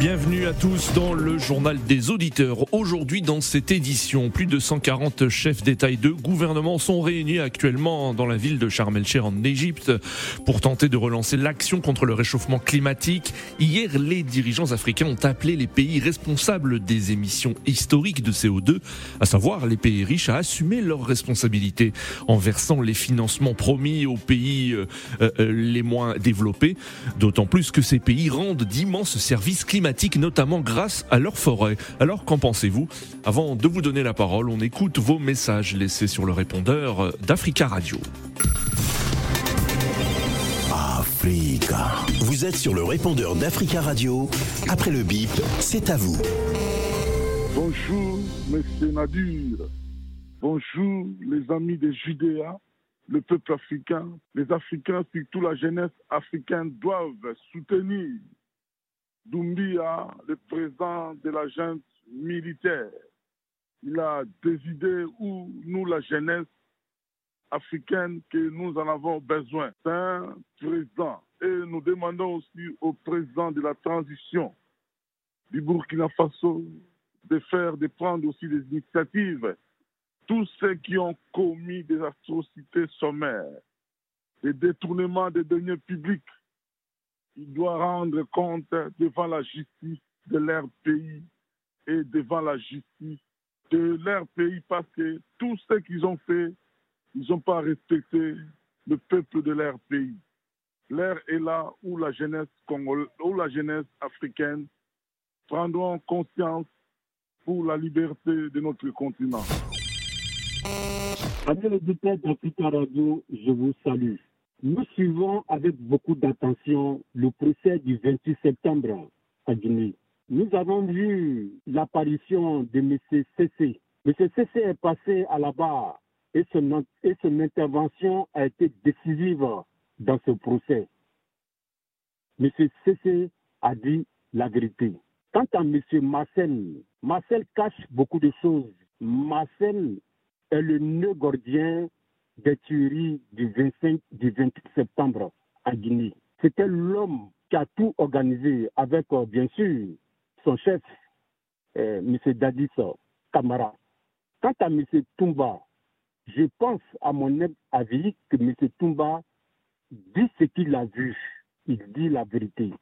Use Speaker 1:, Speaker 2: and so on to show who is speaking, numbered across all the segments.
Speaker 1: Bienvenue à tous dans le journal des auditeurs. Aujourd'hui, dans cette édition, plus de 140 chefs d'État et de gouvernement sont réunis actuellement dans la ville de Sharm el-Sheikh en Égypte pour tenter de relancer l'action contre le réchauffement climatique. Hier, les dirigeants africains ont appelé les pays responsables des émissions historiques de CO2, à savoir les pays riches, à assumer leurs responsabilités en versant les financements promis aux pays euh, euh, les moins développés, d'autant plus que ces pays rendent d'immenses services climatiques notamment grâce à leurs forêts. Alors qu'en pensez-vous? Avant de vous donner la parole, on écoute vos messages laissés sur le répondeur d'Africa Radio.
Speaker 2: Africa. Vous êtes sur le répondeur d'Africa Radio. Après le bip, c'est à vous.
Speaker 3: Bonjour, Monsieur Nadir. Bonjour, les amis de Judéa, le peuple africain. Les Africains, surtout la jeunesse africaine, doivent soutenir Doumbia, le président de la junte militaire, il a des idées où nous, la jeunesse africaine, que nous en avons besoin. C'est un président. Et nous demandons aussi au président de la transition du Burkina Faso de faire, de prendre aussi des initiatives. Tous ceux qui ont commis des atrocités sommaires, des détournements des deniers publics, il doit rendre compte devant la justice de leur pays et devant la justice de leur pays parce que tout ce qu'ils ont fait, ils n'ont pas respecté le peuple de leur pays. L'ère est là où la jeunesse où la jeunesse africaine prendront conscience pour la liberté de notre continent.
Speaker 4: Amis auditeurs d'Africa Radio, je vous salue. Nous suivons avec beaucoup d'attention le procès du 28 septembre à Guinée. Nous avons vu l'apparition de M. Cessé. M. Cessé est passé à la barre et son, intervention a été décisive dans ce procès. M. Cessé a dit la vérité. Quant à M. Marcel, Marcel cache beaucoup de choses. Marcel est le nœud gordien des tueries du 25, du 28 septembre à Guinée. C'était l'homme qui a tout organisé avec, euh, bien sûr, son chef, euh, M. Dadis Kamara. Quant à M. Toumba, je pense, à mon avis, que M. Toumba dit ce qu'il a vu. Il dit la vérité.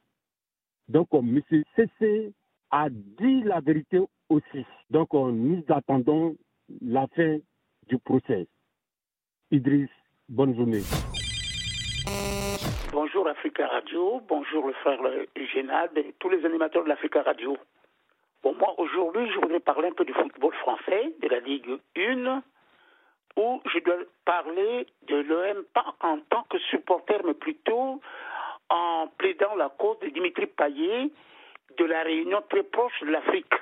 Speaker 4: Donc, euh, M. Cessé a dit la vérité aussi. Donc, nous attendons la fin du procès. Idriss, bonne journée.
Speaker 5: Bonjour Africa Radio, bonjour le frère Génad et tous les animateurs de l'Africa Radio. Bon, moi aujourd'hui, je voudrais parler un peu du football français, de la Ligue 1, où je dois parler de l'OM pas en tant que supporter, mais plutôt en plaidant la cause de Dimitri Payet de la Réunion très proche de l'Afrique.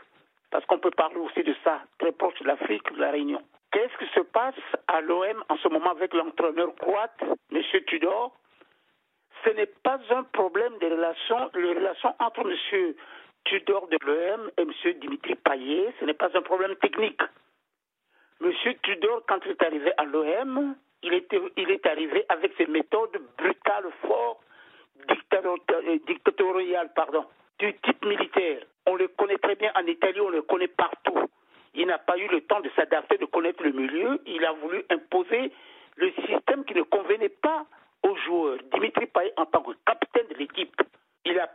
Speaker 5: Parce qu'on peut parler aussi de ça, très proche de l'Afrique, de la Réunion. Qu'est-ce qui se passe à l'OM en ce moment avec l'entraîneur croate, M. Tudor? Ce n'est pas un problème de relations, les relations entre M. Tudor de l'OM et M. Dimitri Payet, ce n'est pas un problème technique. M. Tudor, quand il est arrivé à l'OM, il, il est arrivé avec ses méthodes brutales, fortes, euh, dictatoriales, pardon, du type militaire. On le connaît très bien en Italie, on le connaît partout. Il n'a pas eu le temps de s'adapter, de connaître le milieu. Il a voulu imposer le système qui ne convenait pas aux joueurs. Dimitri Payet, en tant que capitaine de l'équipe, il a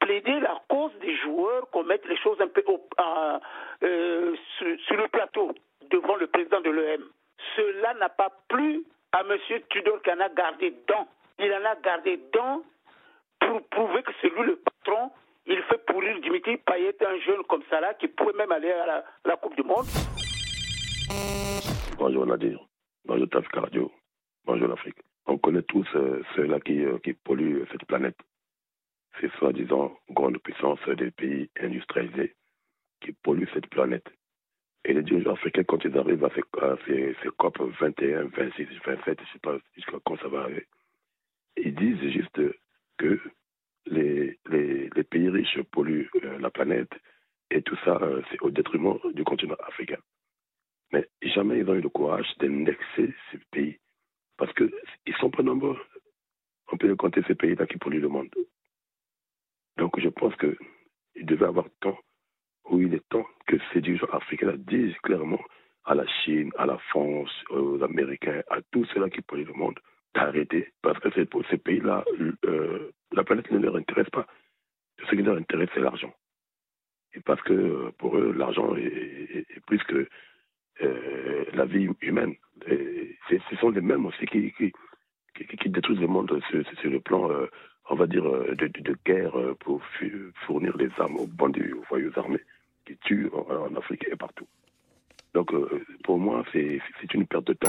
Speaker 5: plaidé la cause des joueurs qu'on mette les choses un peu euh, sur, le plateau devant le président de l'EM. Cela n'a pas plu à M. Tudor qui en a gardé dedans. Il en a gardé dedans pour prouver que c'est lui le patron il fait pourrir Dimitri Payet, un jeune comme ça là, qui pourrait même aller à la, Coupe du Monde.
Speaker 6: Bonjour Nadir, bonjour Tafika Radio, bonjour l'Afrique. On connaît tous euh, ceux-là qui, euh, qui polluent cette planète. C'est soi-disant grande puissance des pays industrialisés qui polluent cette planète. Et les dirigeants africains, quand ils arrivent à ces, ces, COP 21, 26, 27, je ne sais pas jusqu'à quand ça va arriver, ils disent juste que les, pays riches polluent euh, la planète et tout ça, euh, c'est au détriment du continent africain. Mais jamais ils ont eu le courage d'indexer ces pays Parce qu'ils ne sont pas nombreux. On peut compter ces pays-là qui polluent le monde. Donc je pense qu'il devait avoir temps, ou il est temps que ces dirigeants africains disent clairement à la Chine, à la France, aux Américains, à tous ceux-là qui polluent le monde, d'arrêter. Parce que pour ces pays-là, euh, la planète ne leur intéresse pas. Ce qui leur intéresse, c'est l'argent. Et parce que pour eux, l'argent est, plus que euh, la vie humaine. ce sont les mêmes aussi qui, détruisent le monde sur, le plan, euh, on va dire, de, guerre pour fournir les armes aux bandits, aux voyous armés qui tuent en Afrique et partout. Donc, euh, pour moi, c'est une perte de temps.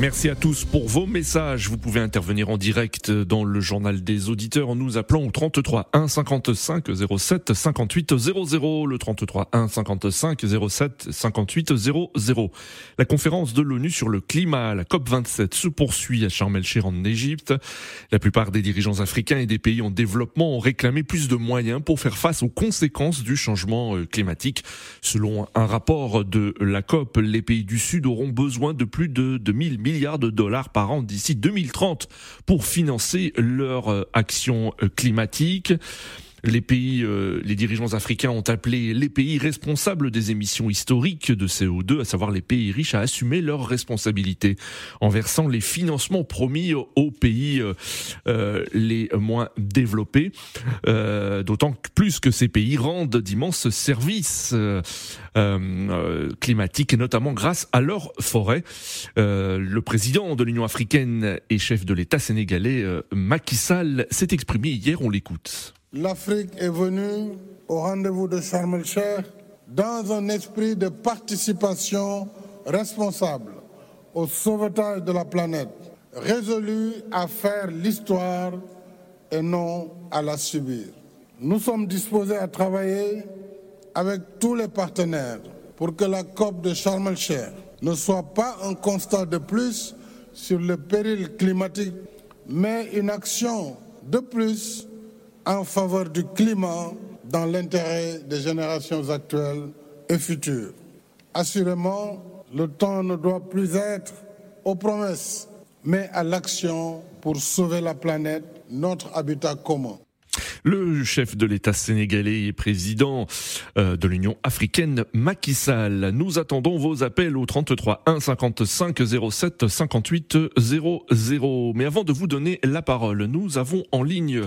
Speaker 1: Merci à tous pour vos messages. Vous pouvez intervenir en direct dans le journal des auditeurs en nous appelant au 33 1 55 07 58 00. Le 33 1 55 07 58 00. La conférence de l'ONU sur le climat, la COP27, se poursuit à Sharm el-Sheikh en Égypte. La plupart des dirigeants africains et des pays en développement ont réclamé plus de moyens pour faire face aux conséquences du changement euh, climatique. Selon un rapport de la COP, les pays du Sud auront besoin de plus de 2000 milliards de dollars par an d'ici 2030 pour financer leur euh, action euh, climatique. Les pays, euh, les dirigeants africains ont appelé les pays responsables des émissions historiques de CO2, à savoir les pays riches, à assumer leurs responsabilités en versant les financements promis aux pays euh, euh, les moins développés. D'autant plus que ces pays rendent d'immenses services climatiques, et notamment grâce à leurs forêts. le président de l'Union africaine et chef de l'État sénégalais, Macky Sall, s'est exprimé hier. On l'écoute
Speaker 7: l'Afrique est venue au rendez-vous de Sharm el-Sheikh dans un esprit de participation responsable au sauvetage de la planète, résolue à faire l'histoire et non à la subir. Nous sommes disposés à travailler avec tous les partenaires pour que la COP de Sharm el-Sheikh ne soit pas un constat de plus sur le péril climatique, mais une action de plus en faveur du climat dans l'intérêt des générations actuelles et futures. Assurément, le temps ne doit plus être aux promesses, mais à l'action pour sauver la planète, notre habitat commun.
Speaker 1: Le chef de l'État sénégalais et président euh, de l'Union africaine, Macky Sall. Nous attendons vos appels au 33 1 55 07 58 00. Mais avant de vous donner la parole, nous avons en ligne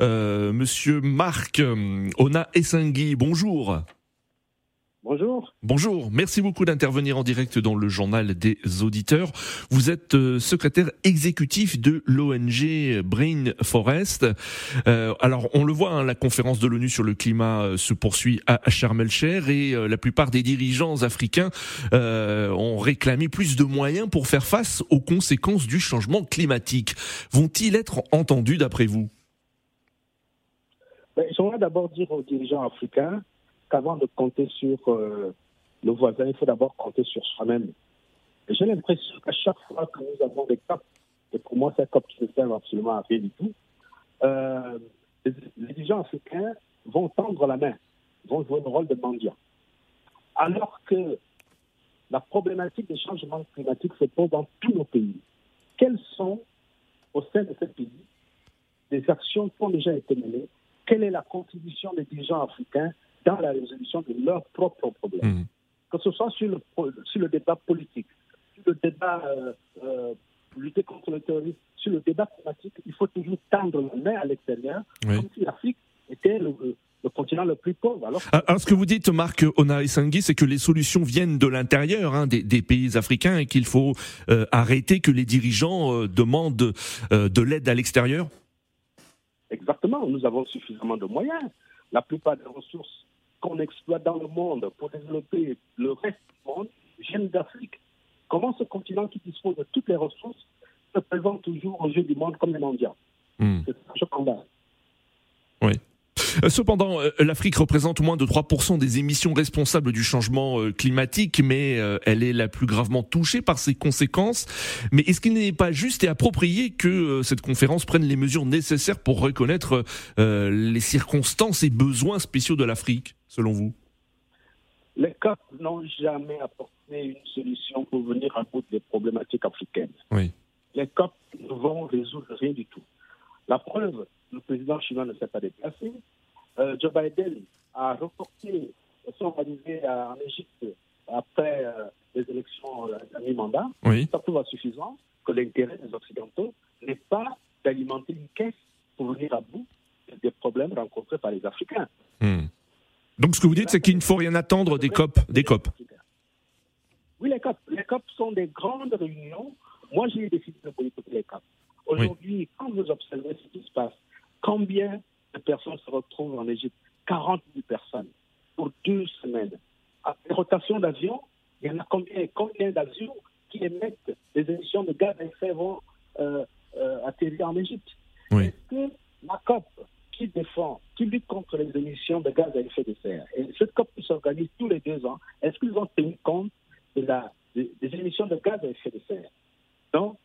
Speaker 1: euh, Monsieur Marc euh, Ona Essengui. Bonjour.
Speaker 8: Bonjour.
Speaker 1: Bonjour, merci beaucoup d'intervenir en direct dans le journal des auditeurs. Vous êtes euh, secrétaire exécutif de l'ONG Brain Forest. Euh, alors on le voit, hein, la conférence de l'ONU sur le climat euh, se poursuit à Sharm el-Sheikh et la plupart des dirigeants africains ont réclamé plus de moyens pour faire face aux conséquences du changement climatique. Vont-ils être entendus d'après vous?
Speaker 8: Ben, J'aimerais d'abord dire aux dirigeants africains qu'avant de compter sur euh, nos voisins, il faut d'abord compter sur soi-même. J'ai l'impression qu'à chaque fois que nous avons des COP, et pour moi, c'est COP qui ne servent absolument à rien du tout, euh, les, dirigeants africains vont tendre la main, vont jouer le rôle de mendiant. Alors que la problématique des changements climatiques se pose dans tous nos pays. Quelles sont, au sein de ces pays, des actions qui ont déjà été menées? Quelle est la contribution des dirigeants africains dans la résolution de leurs propres problèmes. Mmh. Que ce soit sur le, sur le débat politique, sur le débat euh, euh, lutter contre le terrorisme, sur le débat climatique, il faut toujours tendre la main à l'extérieur, comme si l'Afrique était le, continent le plus pauvre. Alors,
Speaker 1: alors, ce que vous dites, Marc Ona Sangui, c'est que les solutions viennent de l'intérieur hein, des, des, pays africains et qu'il faut euh, arrêter que les dirigeants euh, demandent euh, de l'aide à l'extérieur
Speaker 8: Exactement, nous avons suffisamment de moyens. La plupart des ressources qu'on exploite dans le monde pour développer le reste du monde viennent d'Afrique. Comment ce continent qui dispose de toutes les ressources se présente toujours aux yeux du monde comme un mendiant hmm. C'est un scandale.
Speaker 1: Oui. Euh, cependant, euh, l'Afrique représente moins de 3% des émissions responsables du changement euh, climatique, mais elle est la plus gravement touchée par ses conséquences. Mais est-ce qu'il n'est pas juste et approprié que cette conférence prenne les mesures nécessaires pour reconnaître les circonstances et besoins spéciaux de l'Afrique selon vous?
Speaker 8: Les COP n'ont jamais apporté une solution pour venir à bout des problématiques africaines.
Speaker 1: Oui.
Speaker 8: Les COP ne vont résoudre rien du tout. La preuve, le président chinois ne s'est pas déplacé. Euh, Joe Biden a reporté son arrivée en Égypte après euh, les élections à mi-mandat.
Speaker 1: Oui.
Speaker 8: Ça prouve à suffisance que l'intérêt des Occidentaux n'est pas d'alimenter une caisse pour venir à bout des problèmes rencontrés par les Africains.
Speaker 1: Hmm. Donc ce que vous dites, c'est qu'il ne faut rien attendre des COP. Des COP.
Speaker 8: Oui, les COP. Les COP sont des grandes réunions. Moi, j'ai décidé de boycotter les COP. Aujourd'hui, quand vous observez ce qui se passe, combien personnes se retrouvent en Égypte 40 000 personnes pour deux semaines. À les rotations d'avions, il y en a combien Combien d'avions qui émettent des émissions de gaz à effet vont euh, euh, atterrir en Égypte?
Speaker 1: Oui.
Speaker 8: Est-ce que la COP qui défend, qui lutte contre les émissions de gaz à effet de serre, et cette COP qui s'organise tous les deux ans, est-ce qu'ils ont tenu compte de la, des, des émissions de gaz à effet de serre? Donc,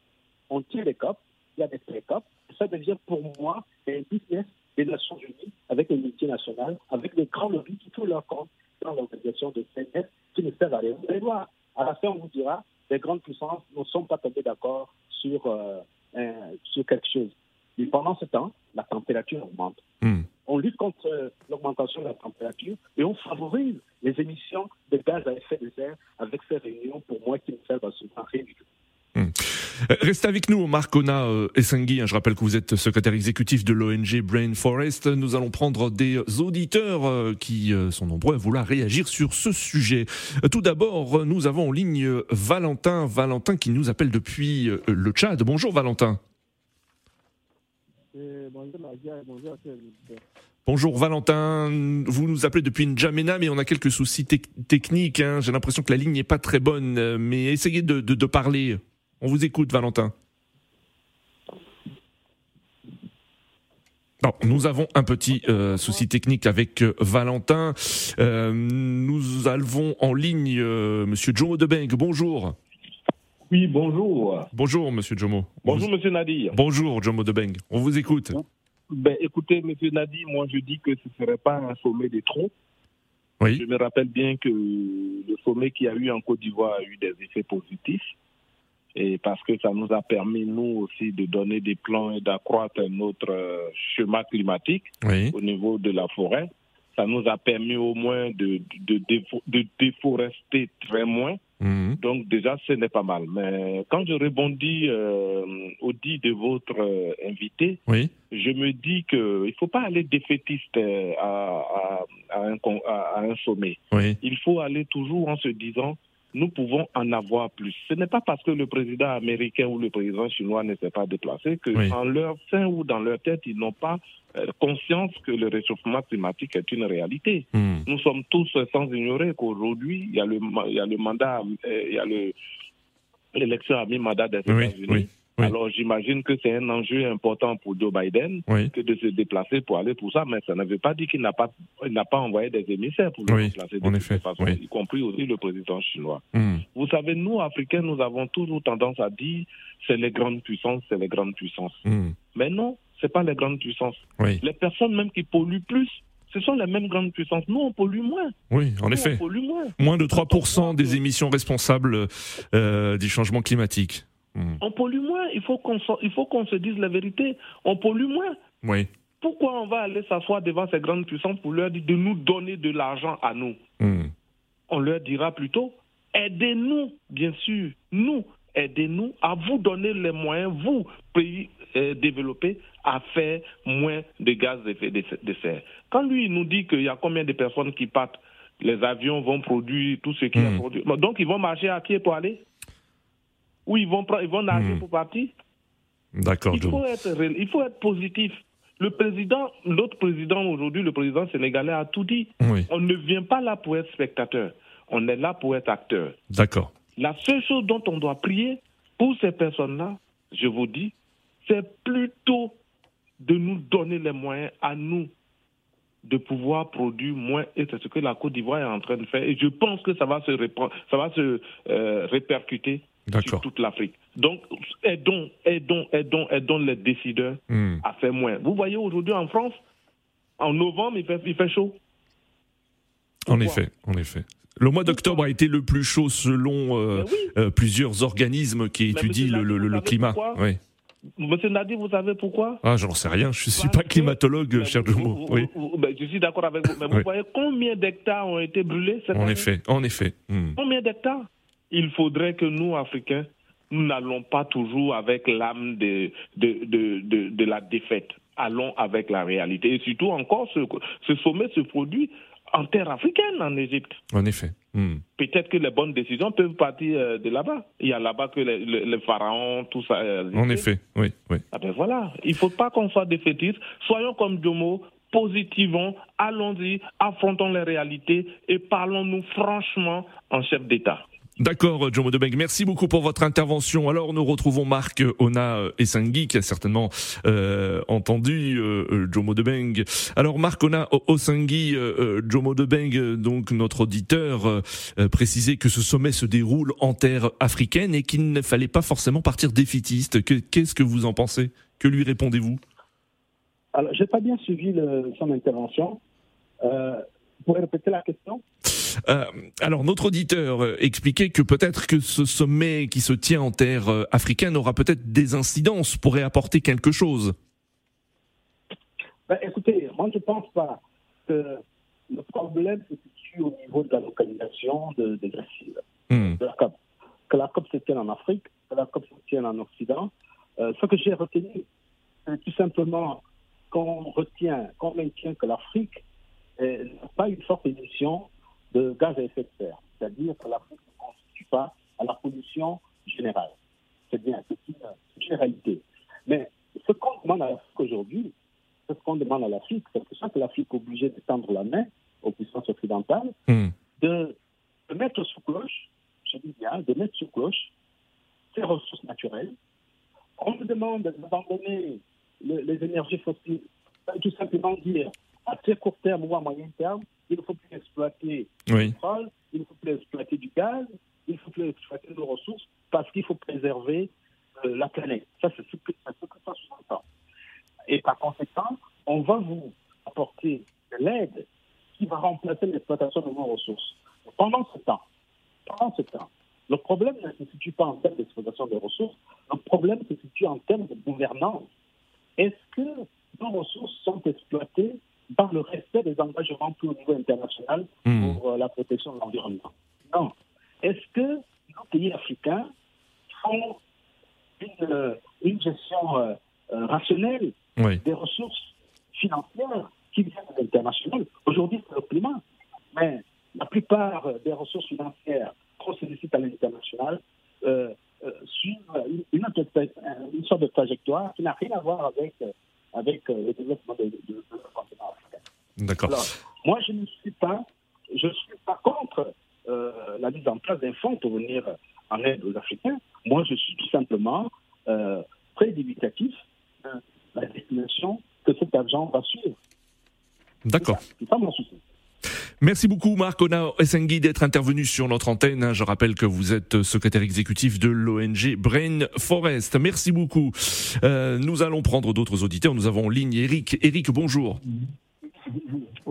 Speaker 8: on tient les COP, il y a des pré-COP, ça devient pour moi un business des Nations Unies avec les multinationales, avec les grands lobbies qui font leur compte dans l'organisation de CNS qui ne servent à rien. Vous allez voir, à la fin, on vous dira, les grandes puissances ne sont pas tombées d'accord sur, euh, un- sur quelque chose. Mais pendant ce temps, la température augmente.
Speaker 1: Hmm.
Speaker 8: On lutte contre euh, l'augmentation de la température et on favorise les émissions de gaz à effet de serre avec ces réunions, pour moi, qui ne servent absolument à rien du tout.
Speaker 1: Euh, Restez avec nous, Marc Ona euh, Essengui. hein, Je rappelle que vous êtes secrétaire exécutif de l'ONG Brain Forest. Nous allons prendre des auditeurs euh, qui euh, sont nombreux à vouloir réagir sur ce sujet. Euh, Tout d'abord, euh, nous avons en ligne euh, Valentin. Valentin qui nous appelle depuis euh, le Tchad. Bonjour Valentin.
Speaker 9: bonjour
Speaker 1: Valentin, vous nous appelez depuis N'Djamena, mais on a quelques soucis tec- techniques. hein. J'ai l'impression que la ligne n'est pas très bonne, euh, mais essayez de, de- de parler. On vous écoute, Valentin. Non, nous avons un petit euh, souci technique avec euh, Valentin. Euh, nous avons en ligne Monsieur Jomo Debeng. Bonjour.
Speaker 10: Oui, bonjour.
Speaker 1: Bonjour Monsieur Jomo.
Speaker 10: Bonjour, monsieur Nadir.
Speaker 1: Bonjour Jomo Debeng. On vous écoute.
Speaker 10: Ben, écoutez, monsieur Nadir, moi je dis que ce ne serait pas un sommet de trop.
Speaker 1: Oui.
Speaker 10: Je me rappelle bien que le sommet qu'il y a eu en Côte d'Ivoire a eu des effets positifs. Et parce que ça nous a permis, nous aussi, de donner des plans et d'accroître notre euh, chemin climatique
Speaker 1: Oui.
Speaker 10: au niveau de la forêt. Ça nous a permis au moins de, de, défo- de déforester très moins.
Speaker 1: Mhm.
Speaker 10: Donc déjà, ce n'est pas mal. Mais quand je rebondis euh, au dit de votre euh, invité,
Speaker 1: Oui.
Speaker 10: je me dis qu'il ne faut pas aller défaitiste à, à- à un, à sommet.
Speaker 1: Oui.
Speaker 10: Il faut aller toujours en se disant, nous pouvons en avoir plus. Ce n'est pas parce que le président américain ou le président chinois ne s'est pas déplacé que
Speaker 1: Oui.
Speaker 10: en leur sein ou dans leur tête, ils n'ont pas euh, conscience que le réchauffement climatique est une réalité.
Speaker 1: Mhm.
Speaker 10: Nous sommes tous euh, sans ignorer qu'aujourd'hui, il y a le, il y a le mandat, euh, il y a le, l'élection à mi-mandat des États-Unis.
Speaker 1: oui, oui.
Speaker 10: Alors j'imagine que c'est un enjeu important pour Joe Biden
Speaker 1: Oui.
Speaker 10: que de se déplacer pour aller pour ça, mais ça ne veut pas dire qu'il n'a pas, il n'a pas envoyé des émissaires pour le
Speaker 1: Oui,
Speaker 10: déplacer de
Speaker 1: en effet,
Speaker 10: y compris aussi le président chinois.
Speaker 1: Mhm.
Speaker 10: Vous savez, nous, Africains, nous avons toujours tendance à dire c'est les grandes puissances, c'est les grandes puissances.
Speaker 1: Mhm.
Speaker 10: Mais non, c'est pas les grandes puissances. Les personnes même qui polluent plus, ce sont les mêmes grandes puissances. Nous, on pollue moins.
Speaker 1: Oui, en
Speaker 10: Nous,
Speaker 1: effet.
Speaker 10: On pollue moins.
Speaker 1: Moins de 3% des émissions responsables euh, du changement climatique. Mhm.
Speaker 10: On pollue moins. Il faut qu'on s'en- il faut qu'on se dise la vérité. On pollue moins.
Speaker 1: Oui.
Speaker 10: Pourquoi on va aller s'asseoir devant ces grandes puissances pour leur dire de nous donner de l'argent à nous
Speaker 1: Mhm.
Speaker 10: On leur dira plutôt aidez-nous, bien sûr, nous, aidez-nous à vous donner les moyens, vous, pays euh, développés, à faire moins de gaz à effet de serre. Quand lui, il nous dit qu'il y a combien de personnes qui partent, les avions vont produire tout ce qui
Speaker 1: Mhm.
Speaker 10: est produit. Donc, ils vont marcher à pied pour aller Ou ils vont, ils vont nager
Speaker 1: Mhm.
Speaker 10: pour partir
Speaker 1: D'accord,
Speaker 10: il faut, être, réel- il faut être positif. Le président, l'autre président aujourd'hui, le président sénégalais a tout dit.
Speaker 1: Oui,
Speaker 10: On ne vient pas là pour être spectateur. On est là pour être acteur.
Speaker 1: d'accord.
Speaker 10: La seule chose dont on doit prier pour ces personnes-là, je vous dis, c'est plutôt de nous donner les moyens à nous de pouvoir produire moins. Et c'est ce que la Côte d'Ivoire est en train de faire. Et je pense que ça va se, répand- ça va se euh, répercuter sur toute l'Afrique. Donc, aidons, aidons, aidons, aidons les décideurs
Speaker 1: Mhm.
Speaker 10: à faire moins. Vous voyez aujourd'hui en France, en novembre, il fait, il fait chaud.
Speaker 1: En effet, en effet. Le mois d'octobre a été le plus chaud selon euh, euh, plusieurs organismes qui étudient le, le, le climat. Oui.
Speaker 10: Monsieur Nadi, vous savez pourquoi?
Speaker 1: Ah, j'en sais rien. Je ne suis pas climatologue, cher Jomo. Oui.
Speaker 10: Ben, je suis d'accord avec vous. Mais vous voyez combien d'hectares ont été brûlés cette
Speaker 1: En
Speaker 10: année?
Speaker 1: effet, en effet. Hmm.
Speaker 10: Combien d'hectares? Il faudrait que nous, Africains, nous n'allons pas toujours avec l'âme de, de, de, de, de la défaite. Allons avec la réalité. Et surtout encore, ce, ce sommet se produit en terre africaine, en Égypte.
Speaker 1: En effet. Hmm.
Speaker 10: Peut-être que les bonnes décisions peuvent partir euh, de là-bas. Il y a là-bas que les, les- les pharaons, tout ça. euh,
Speaker 1: En effet, oui, oui.
Speaker 10: Ah ben voilà, il ne faut pas qu'on soit défaitiste. Soyons comme Jomo, positivons, allons-y, affrontons les réalités et parlons-nous franchement en chef d'État.
Speaker 1: D'accord, Jomo Debeng. Merci beaucoup pour votre intervention. Alors, nous retrouvons Marc Ona Essengui, qui a certainement euh, entendu euh, euh, Jomo Debeng. Alors, Marc Ona Essengui, euh, euh, Jomo Debeng, euh, donc notre auditeur, euh, euh, précisait que ce sommet se déroule en terre africaine et qu'il ne fallait pas forcément partir défaitiste. Que- Qu'est-ce que vous en pensez? Que lui répondez-vous?
Speaker 8: Alors, j'ai pas bien suivi le- son intervention. Euh, vous pouvez répéter la question?
Speaker 1: Euh, alors, notre auditeur euh, expliquait que peut-être que ce sommet qui se tient en terre euh, africaine aura peut-être des incidences, pourrait apporter quelque chose.
Speaker 8: Ben, Écoutez, moi je pense pas que le problème se situe au niveau de la localisation de, de Grécie,
Speaker 1: Hmm.
Speaker 8: de la COP. Que la COP se tienne en Afrique, que la COP se tienne en Occident. Euh, ce que j'ai retenu, c'est tout simplement qu'on retient, qu'on maintient que l'Afrique n'a pas une forte émission de gaz à effet de serre. C'est-à-dire que l'Afrique ne constitue pas à la pollution générale. C'est bien, c'est une, réalité. Mais ce qu'on demande à l'Afrique aujourd'hui, c'est ce qu'on demande à l'Afrique, c'est que chaque l'Afrique est obligée de tendre la main aux puissances occidentales,
Speaker 1: Hmm.
Speaker 8: de, de mettre sous cloche, je dis bien, de mettre sous cloche ces ressources naturelles. On nous demande d'abandonner le- les énergies fossiles, Ça tout simplement dire à très court terme ou à moyen terme, il ne faut plus exploiter
Speaker 1: Oui.
Speaker 8: du pétrole, il ne faut plus exploiter du gaz, il ne faut plus exploiter nos ressources parce qu'il faut préserver euh, la planète. Ça, c'est ce que, ça sous-entend. Et par conséquent, on va vous apporter de l'aide qui va remplacer l'exploitation de vos ressources. Pendant ce temps, pendant ce temps, le problème ne se situe pas en termes d'exploitation des ressources, le problème se situe en termes de gouvernance. Est-ce que nos ressources sont exploitées dans le respect des engagements pris au niveau international
Speaker 1: Hmm.
Speaker 8: pour euh, la protection de l'environnement Non. Est-ce que nos pays africains font une, euh, une gestion euh, rationnelle
Speaker 1: Oui.
Speaker 8: des ressources financières qui viennent de l'international? Aujourd'hui, c'est le climat. Mais la plupart des ressources financières qu'on sollicite à l'international euh, suivent une, sorte de trajectoire qui n'a rien à voir avec, avec le développement de, de, de, de notre continent africain.
Speaker 1: D'accord.
Speaker 8: Alors, moi, je ne suis pas, je suis pas contre euh, la mise en place d'un fonds pour venir en aide aux Africains. Moi, je suis tout simplement euh, très dubitatif de la destination que cet argent va suivre.
Speaker 1: D'accord.
Speaker 8: C'est pas mon souci.
Speaker 1: Merci beaucoup Marc Ona Essengui d'être intervenu sur notre antenne. Je rappelle que vous êtes secrétaire exécutif de l'ONG Brain Forest. Merci beaucoup. Euh, nous allons prendre d'autres auditeurs. Nous avons en ligne Eric. Eric, bonjour.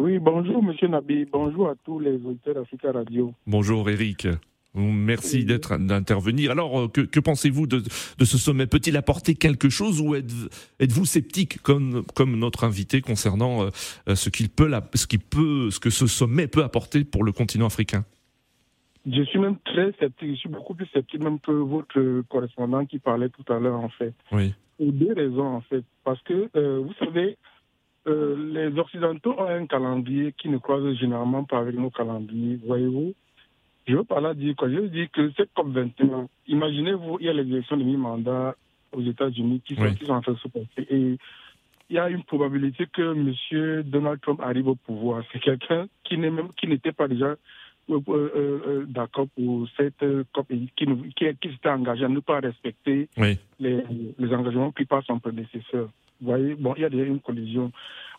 Speaker 9: Oui, bonjour Monsieur Nabi, bonjour à tous les auditeurs d'Africa Radio.
Speaker 1: Bonjour Eric. Merci d'être d'intervenir. Alors, euh, que, que pensez-vous de, de ce sommet? Peut-il apporter quelque chose ou êtes- êtes-vous sceptique comme, comme notre invité concernant euh, ce qu'il peut, la- ce peut, ce que ce sommet peut apporter pour le continent africain?
Speaker 9: Je suis même très sceptique, je suis beaucoup plus sceptique même que votre correspondant qui parlait tout à l'heure en fait.
Speaker 1: Oui.
Speaker 9: Pour deux raisons en fait. Parce que euh, vous savez, euh, les Occidentaux ont un calendrier qui ne croise généralement pas avec nos calendriers, voyez-vous. Je veux par là dire quoi? Je veux dire que cette COP21, imaginez-vous, il y a les élections de mi-mandat aux États-Unis qui sont,
Speaker 1: Oui.
Speaker 9: qui sont en train de se passer. Et il y a une probabilité que M. Donald Trump arrive au pouvoir. C'est quelqu'un qui n'est même qui n'était pas déjà euh, euh, d'accord pour cette COP et qui, qui, qui s'était engagé à ne pas respecter
Speaker 1: Oui.
Speaker 9: les, les engagements pris par son prédécesseur. Vous voyez, bon, il y a déjà une collision.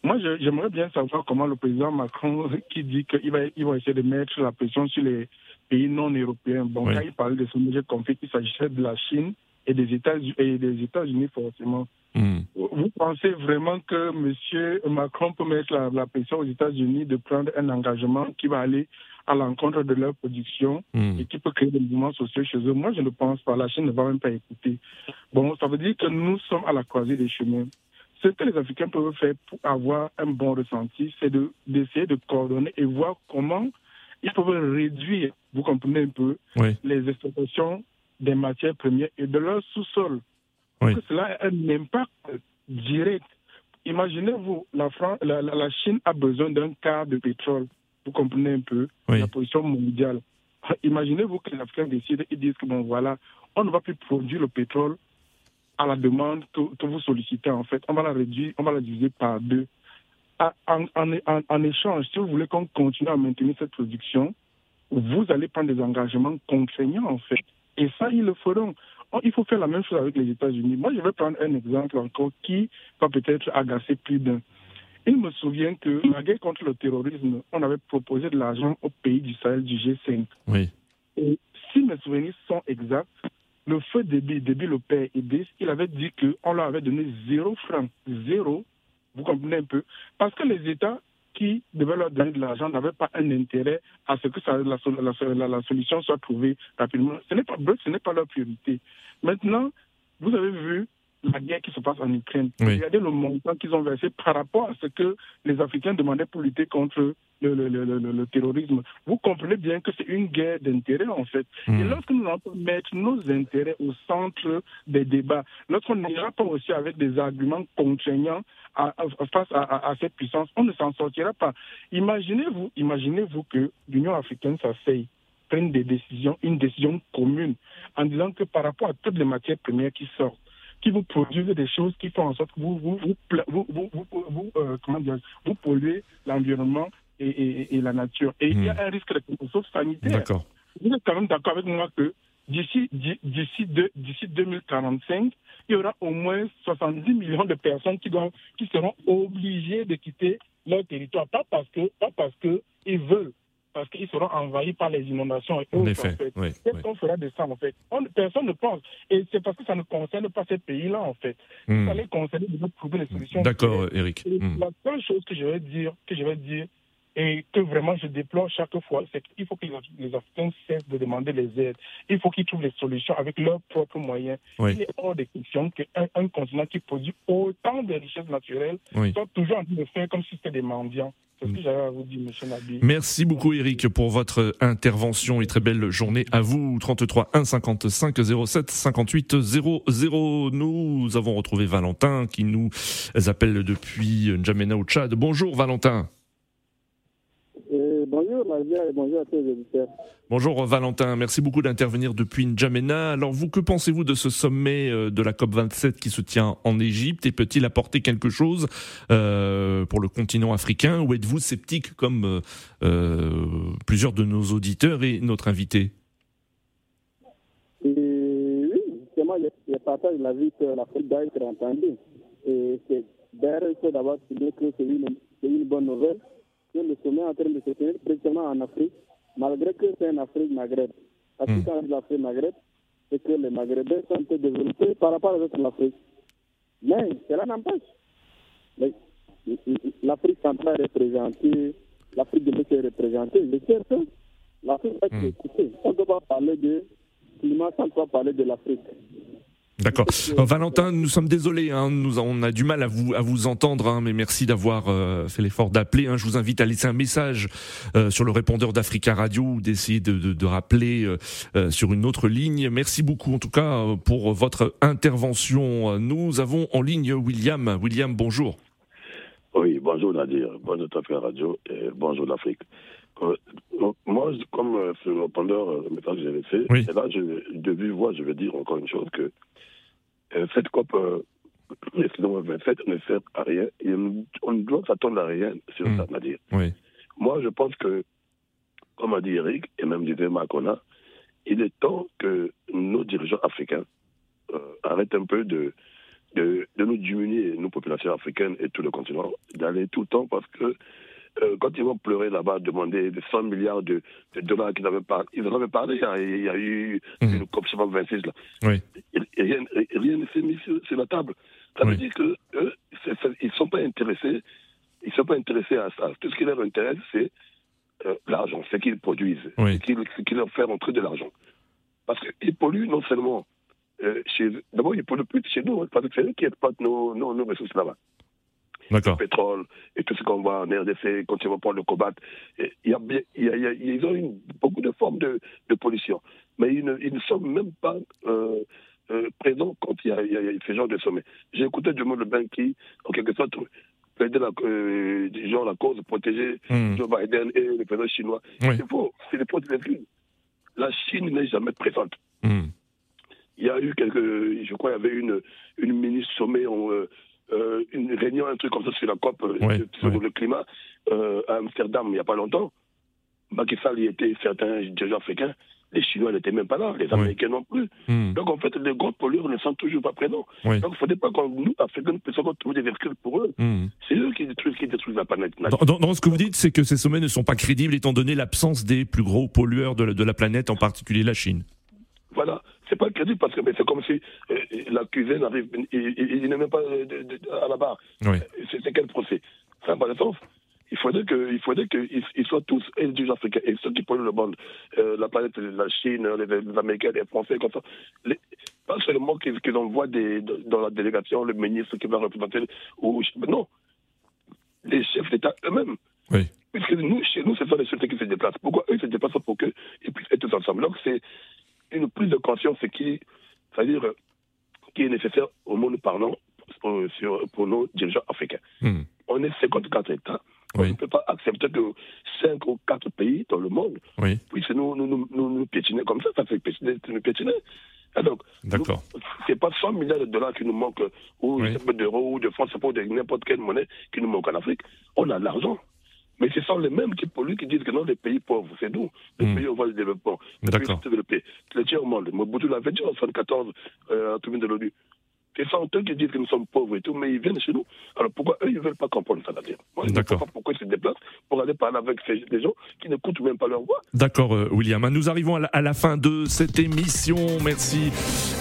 Speaker 9: Moi, j'aimerais bien savoir comment le président Macron, qui dit qu'il va, il va essayer de mettre la pression sur les pays non européens. Bon,
Speaker 1: Oui.
Speaker 9: quand il parlait de ce j'ai compris qu'il s'agissait de la Chine et des États-Unis, et des États-Unis forcément.
Speaker 1: Hmm.
Speaker 9: Vous pensez vraiment que M. Macron peut mettre la, la pression aux États-Unis de prendre un engagement qui va aller à l'encontre de leur production
Speaker 1: Hmm.
Speaker 9: et qui peut créer des mouvements sociaux chez eux? Moi, je ne pense pas. La Chine ne va même pas écouter. Bon, ça veut dire que nous sommes à la croisée des chemins. Ce que les Africains peuvent faire pour avoir un bon ressenti, c'est de- d'essayer de, coordonner et voir comment ils peuvent réduire, vous comprenez un peu,
Speaker 1: Oui.
Speaker 9: les exploitations des matières premières et de leur sous-sol.
Speaker 1: Oui.
Speaker 9: Que cela a un impact direct. Imaginez-vous, la, la, la- la Chine a besoin d'un quart de pétrole. Vous comprenez un peu
Speaker 1: Oui.
Speaker 9: la position mondiale. Imaginez-vous que les Africains décident et disent que bon voilà, on ne va plus produire le pétrole à la demande que, que vous sollicitez en fait. On va la réduire, on va la diviser par deux. À- En, en- en- en échange, si vous voulez qu'on continue à maintenir cette production, vous allez prendre des engagements contraignants en fait. Et ça, ils le feront. Il faut faire la même chose avec les États-Unis. Moi, je vais prendre un exemple encore qui va peut-être agacer plus d'un. Il me souvient que la guerre contre le terrorisme, on avait proposé de l'argent aux pays du Sahel du G5.
Speaker 1: Oui.
Speaker 9: Et si mes souvenirs sont exacts, le feu débit, débit le père Idriss, il avait dit qu'on leur avait donné zéro franc, zéro, vous comprenez un peu, parce que les États qui devaient leur donner de l'argent n'avaient pas un intérêt à ce que ça- la, la- la solution soit trouvée rapidement. Ce n'est pas, ce n'est pas leur priorité. Maintenant, vous avez vu la guerre qui se passe en Ukraine.
Speaker 1: Oui.
Speaker 9: Regardez le montant qu'ils ont versé par rapport à ce que les Africains demandaient pour lutter contre le, le- le- le- terrorisme. Vous comprenez bien que c'est une guerre d'intérêts, en fait. Et
Speaker 1: Hmm.
Speaker 9: lorsque nous allons mettre nos intérêts au centre des débats, lorsqu'on n'ira pas aussi avec des arguments contraignants à- à- face à, à- à cette puissance, on ne s'en sortira pas. Imaginez-vous, imaginez-vous que l'Union africaine s'asseye prenne des décisions, une décision commune, en disant que par rapport à toutes les matières premières qui sortent, qui vous produisent des choses qui font en sorte que vous, vous, vous, vous, vous, vous- vous, euh, comment dire, vous polluez l'environnement et, et- et la nature. Et il y a un risque de catastrophe sanitaire.
Speaker 1: D'accord.
Speaker 9: Vous êtes quand même d'accord avec moi que d'ici 2045, il y aura au moins 70 millions de personnes qui, doivent, qui seront obligées de quitter leur territoire, pas parce que pas parce que ils veulent, parce qu'ils seront envahis par les inondations et
Speaker 1: En effet,
Speaker 9: en fait.
Speaker 1: oui,
Speaker 9: Qu'est-ce
Speaker 1: oui.
Speaker 9: qu'on fera de ça en fait? On- Personne ne pense. Et c'est parce que ça ne concerne pas ces pays-là en fait.
Speaker 1: Hmm.
Speaker 9: Ça les concerne de trouver les solutions.
Speaker 1: D'accord, Eric.
Speaker 9: Et
Speaker 1: Hmm.
Speaker 9: La seule chose que je vais dire, que je vais dire, et que vraiment je déplore chaque fois, c'est qu'il faut que les, Af- les Africains cessent de demander les aides. Il faut qu'ils trouvent les solutions avec leurs propres moyens.
Speaker 1: Oui.
Speaker 9: Il est hors de question qu'un un continent qui produit autant de richesses naturelles
Speaker 1: Oui.
Speaker 9: soit toujours en train de faire comme si c'était des mendiants. C'est ce que j'avais à vous dire, monsieur Nabi.
Speaker 1: Merci beaucoup Eric pour votre intervention et très belle journée à vous. 33 1 55 07 58 00. Nous avons retrouvé Valentin qui nous appelle depuis N'Djamena au Tchad. Bonjour Valentin.
Speaker 11: Bonjour Nadia et bonjour à tous les auditeurs.
Speaker 1: Bonjour Valentin, merci beaucoup d'intervenir depuis N'Djamena. Alors vous, que pensez-vous de ce sommet euh, de la COP27 qui se tient en Égypte? Et peut-il apporter quelque chose euh, pour le continent africain? Ou êtes-vous sceptique comme euh, plusieurs de nos auditeurs et notre invité?
Speaker 11: Et oui, justement, je, je partage l'avis que l'Afrique doit être entendue. Et c'est d'ailleurs, il faut d'abord souligner que c'est une, c'est une bonne nouvelle que le sommet est en train de se tenir précisément en Afrique, malgré que c'est en Afrique Maghreb. Parce que quand on dit l'Afrique Maghreb, c'est que les Maghrébins sont un peu développés par rapport de l'Afrique. Mais cela n'empêche. Mais L'Afrique centrale est représentée, l'Afrique de l'Est est représentée. Sais que l'Afrique va être écoutée. On ne peut pas parler de climat sans pas parler de l'Afrique.
Speaker 1: D'accord. Euh, Valentin, nous sommes désolés, hein, on a du mal à vous, à vous entendre, hein, mais merci d'avoir euh, fait l'effort d'appeler. hein. Je vous invite à laisser un message euh, sur le répondeur d'Africa Radio ou d'essayer de, rappeler sur une autre ligne. Merci beaucoup en tout cas pour votre intervention. Nous avons en ligne William. William, bonjour.
Speaker 6: Oui, bonjour Nadir, bonjour Africa Radio et bonjour l'Afrique. Euh, moi, comme euh, le répondeur, euh, le message que j'avais fait, et là, je, de vive voix, je vais dire encore une chose que cette COP, excusez-moi, 27 ne sert à rien. Et on ne doit s'attendre à rien sur ça, Nadir.
Speaker 1: Oui.
Speaker 6: Moi, je pense que, comme a dit Eric, et même disait Macron, il est temps que nos dirigeants africains euh, arrêtent un peu de, de, de nous diminuer, nos populations africaines et tout le continent, d'aller tout le temps parce que euh, quand ils vont pleurer là-bas, demander des 100 milliards de, dollars qu'ils avaient parlé, ils en avaient parlé, il y a eu mmh. une COP 26 là.
Speaker 1: Oui.
Speaker 6: Et, rien, rien ne s'est mis sur, la table. Ça veut dire que eux, ils ne sont pas intéressés, ils sont pas intéressés à ça. Tout ce qui leur intéresse, c'est euh, l'argent, ce qu'ils produisent, ce, qui, leur fait rentrer de l'argent. Parce qu'ils polluent non seulement euh, chez D'abord, ils polluent plus chez nous, hein, parce que c'est eux qui exploitent nos, nos, nos ressources là-bas.
Speaker 1: Le
Speaker 6: pétrole et tout ce qu'on voit en RDC, quand ils vont prendre le y a, y a, ils ont une, beaucoup de formes de, de pollution. Mais ils ne, ils ne sont même pas euh, euh, présents quand il y, a, ce genre de sommet. J'ai écouté du monde le bain qui, en quelque sorte, plaidait la, euh, genre la cause, protéger mmh. Joe Biden et le président chinois. C'est faux, c'est des fautes La Chine n'est jamais présente.
Speaker 1: Hmm.
Speaker 6: Il y a eu quelques, je crois, il y avait une, une ministre sommet en, euh, euh, une réunion, un truc comme ça sur la COP euh, sur le climat euh, à Amsterdam il n'y a pas longtemps. Macky Sall y était certains dirigeants africains. Les Chinois n'étaient même pas là, les Américains non plus.
Speaker 1: Hmm.
Speaker 6: Donc en fait, les gros pollueurs ne sont toujours pas présents. Donc il ne faudrait pas que nous, Africains, puissions trouver des véhicules pour eux.
Speaker 1: Hmm.
Speaker 6: C'est eux qui détruisent, qui détruisent la planète.
Speaker 1: Dans, dans, ce que vous dites, c'est que ces sommets ne sont pas crédibles étant donné l'absence des plus gros pollueurs de la, de la planète, en particulier la Chine.
Speaker 6: Voilà c'est pas crédible parce que c'est comme si euh, la cuisine arrive, il, n'est même pas à la barre. C'est quel procès? Ça n'a pas de sens. Il faudrait qu'il faudrait qu'ils soient tous éligibles africains et ceux qui polluent le monde, euh, la planète, la Chine, les, Américains, les Français, comme ça. pas seulement qu'ils envoient des, dans la délégation le ministre qui va représenter, ou, non, les chefs d'État eux-mêmes.
Speaker 1: Oui.
Speaker 6: Puisque nous, chez nous, ce sont les chefs qui se déplacent. Pourquoi eux se déplacent pour qu'ils puissent être tous ensemble? Donc c'est une prise de conscience qui, c'est-à-dire, qui est nécessaire au monde parlant pour, pour nos dirigeants africains.
Speaker 1: Hmm.
Speaker 6: On est 54 États. On ne peut pas accepter que 5 ou 4 pays dans le monde
Speaker 1: oui.
Speaker 6: puissent nous, nous, nous, nous, piétiner comme ça. Ça fait piétiner, nous piétiner. Et donc, c'est pas 100 milliards de dollars qui nous manquent, ou d'euros, ou de francs, c'est pas n'importe quelle monnaie qui nous manque en Afrique. On a l'argent. Mais ce sont les mêmes qui polluent, qui disent que non, les pays pauvres, c'est nous, les
Speaker 1: hmm.
Speaker 6: pays au voie du développement, les pays développés, le tiers monde. Mobutu l'avait dit en 1974 euh, à tout de l'ONU. C'est sont eux qui disent que nous sommes pauvres et tout, mais ils viennent chez nous. Alors pourquoi eux, ils ne veulent pas comprendre ça dire Moi, je ne sais pas pourquoi ils se déplacent pour aller parler avec ces, gens qui n'écoutent même pas leur voix.
Speaker 1: D'accord, euh, William. Nous arrivons à la, fin de cette émission. Merci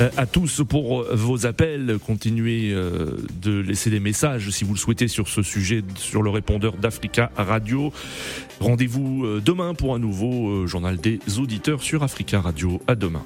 Speaker 1: euh, à tous pour euh, vos appels. Continuez de laisser des messages si vous le souhaitez sur ce sujet sur le répondeur d'Africa Radio. Rendez-vous demain pour un nouveau journal des auditeurs sur Africa Radio. À demain.